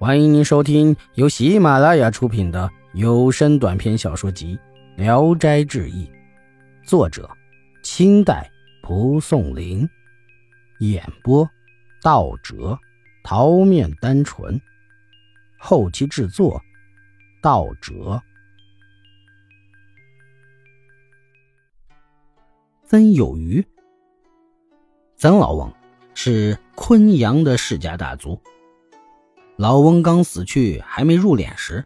欢迎您收听由喜马拉雅出品的有声短篇小说集《聊斋志异》，作者：清代蒲松龄，演播：道哲、桃面单纯，后期制作：道哲。曾有余，曾老翁是昆阳的世家大族。老翁刚死去，还没入殓时，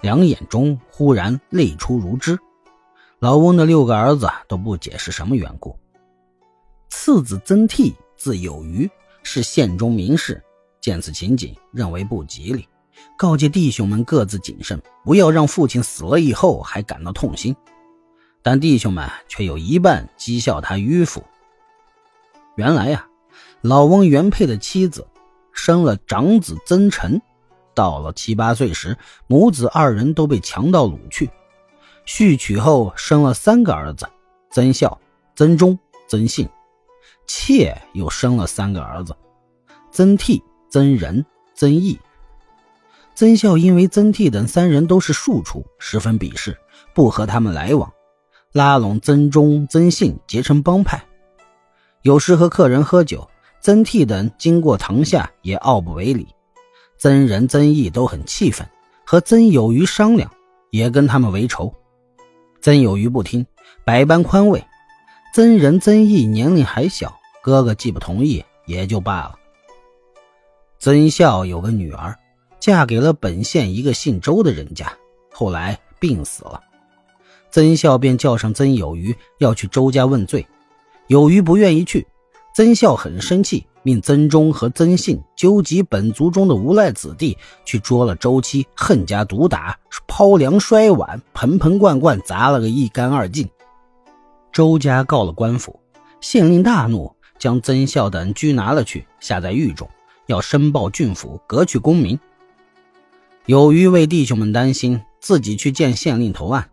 两眼中忽然泪出如织。老翁的六个儿子都不解释什么缘故。次子曾替，字有余，是县中名士。见此情景，认为不吉利，告诫弟兄们各自谨慎，不要让父亲死了以后还感到痛心。但弟兄们却有一半讥笑他迂腐。原来呀，老翁原配的妻子。生了长子曾臣，到了七八岁时，母子二人都被强盗掳去。续娶后生了三个儿子：曾孝、曾忠、曾信。妾又生了三个儿子：曾替、曾仁、曾义。曾孝因为曾替等三人都是庶出，十分鄙视，不和他们来往，拉拢曾忠、曾信结成帮派，有时和客人喝酒。曾替等经过堂下也傲不为礼，曾仁、曾义都很气愤，和曾有余商量，也跟他们为仇。曾有余不听，百般宽慰。曾仁、曾义年龄还小，哥哥既不同意，也就罢了。曾孝有个女儿，嫁给了本县一个姓周的人家，后来病死了。曾孝便叫上曾有余要去周家问罪，有余不愿意去。曾孝很生气，命曾忠和曾信纠集本族中的无赖子弟去捉了周七，横加毒打，抛粮摔碗，盆盆罐罐砸了个一干二净。周家告了官府，县令大怒，将曾孝等拘拿了去，下在狱中，要申报郡府，革去功名。有余为弟兄们担心，自己去见县令投案。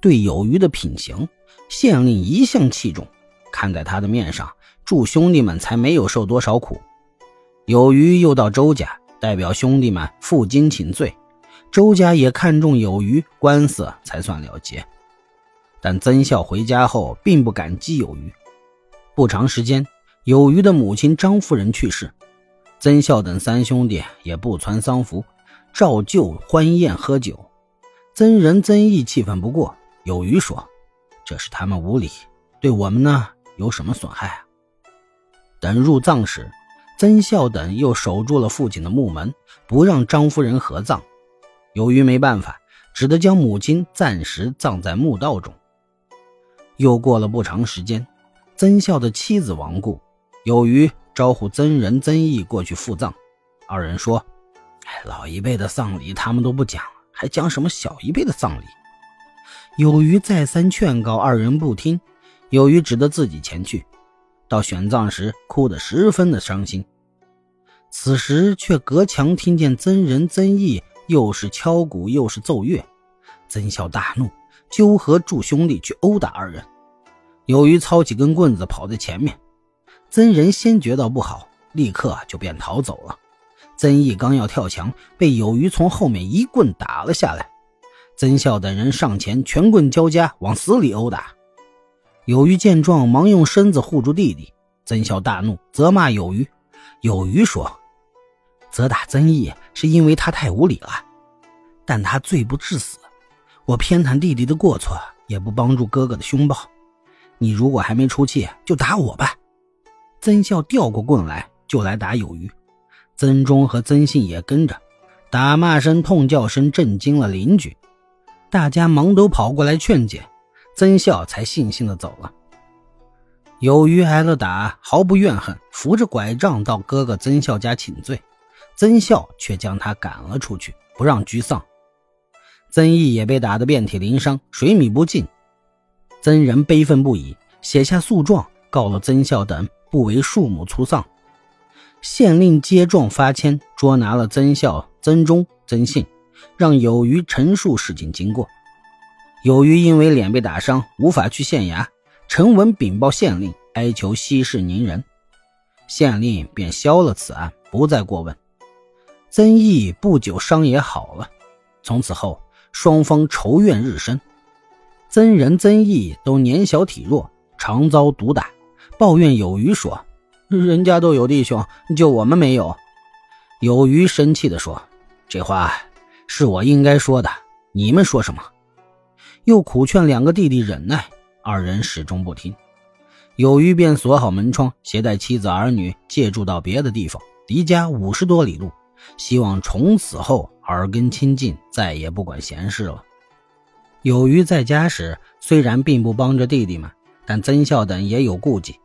对有余的品行，县令一向器重，看在他的面上。祝兄弟们才没有受多少苦，有余又到周家代表兄弟们负荆请罪，周家也看中有余，官司才算了结。但曾孝回家后并不感激有余。不长时间，有余的母亲张夫人去世，曾孝等三兄弟也不穿丧服，照旧欢宴喝酒。曾仁、曾义气愤不过，有余说：“这是他们无礼，对我们呢有什么损害啊？”等入葬时，曾孝等又守住了父亲的墓门，不让张夫人合葬。由于没办法，只得将母亲暂时葬在墓道中。又过了不长时间，曾孝的妻子亡故，有余招呼曾仁、曾义过去赴葬。二人说：“哎老一辈的丧礼他们都不讲，还讲什么小一辈的丧礼？”有余再三劝告，二人不听，有余只得自己前去。到选葬时，哭得十分的伤心。此时却隔墙听见曾仁、曾义又是敲鼓又是奏乐，曾孝大怒，纠合诸兄弟去殴打二人。有余操起根棍子跑在前面，曾仁先觉到不好，立刻就便逃走了。曾义刚要跳墙，被有余从后面一棍打了下来。曾孝等人上前，拳棍交加，往死里殴打。有余见状，忙用身子护住弟弟。曾孝大怒，责骂有余。有余说：“责打曾义是因为他太无礼了，但他罪不至死。我偏袒弟弟的过错，也不帮助哥哥的凶暴。你如果还没出气，就打我吧。”曾孝调过棍来，就来打有余。曾忠和曾信也跟着，打骂声、痛叫声震惊了邻居，大家忙都跑过来劝解。曾孝才悻悻的走了。有余挨了打，毫不怨恨，扶着拐杖到哥哥曾孝家请罪。曾孝却将他赶了出去，不让居丧。曾义也被打得遍体鳞伤，水米不进。曾仁悲愤不已，写下诉状，告了曾孝等不为庶母出丧。县令接状发签，捉拿了曾孝、曾忠、曾信，让有余陈述事情经过。有余因为脸被打伤，无法去县衙，陈文禀报县令，哀求息事宁人，县令便消了此案，不再过问。曾毅不久伤也好了，从此后双方仇怨日深。曾仁、曾毅都年小体弱，常遭毒打，抱怨有余说：“人家都有弟兄，就我们没有。”有余生气地说：“这话是我应该说的，你们说什么？”又苦劝两个弟弟忍耐，二人始终不听。有余便锁好门窗，携带妻子儿女借住到别的地方，离家五十多里路。希望从此后耳根清净，再也不管闲事了。有余在家时，虽然并不帮着弟弟们，但曾孝等也有顾忌。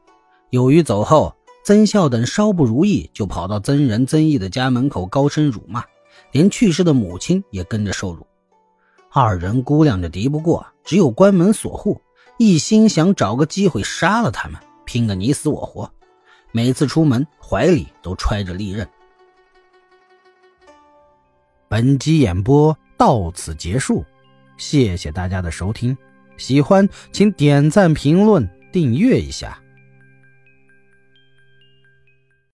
有余走后，曾孝等稍不如意，就跑到曾仁、曾义的家门口高声辱骂，连去世的母亲也跟着受辱。二人估量着敌不过，只有关门锁户，一心想找个机会杀了他们，拼个你死我活。每次出门，怀里都揣着利刃。本集演播到此结束，谢谢大家的收听，喜欢请点赞、评论、订阅一下。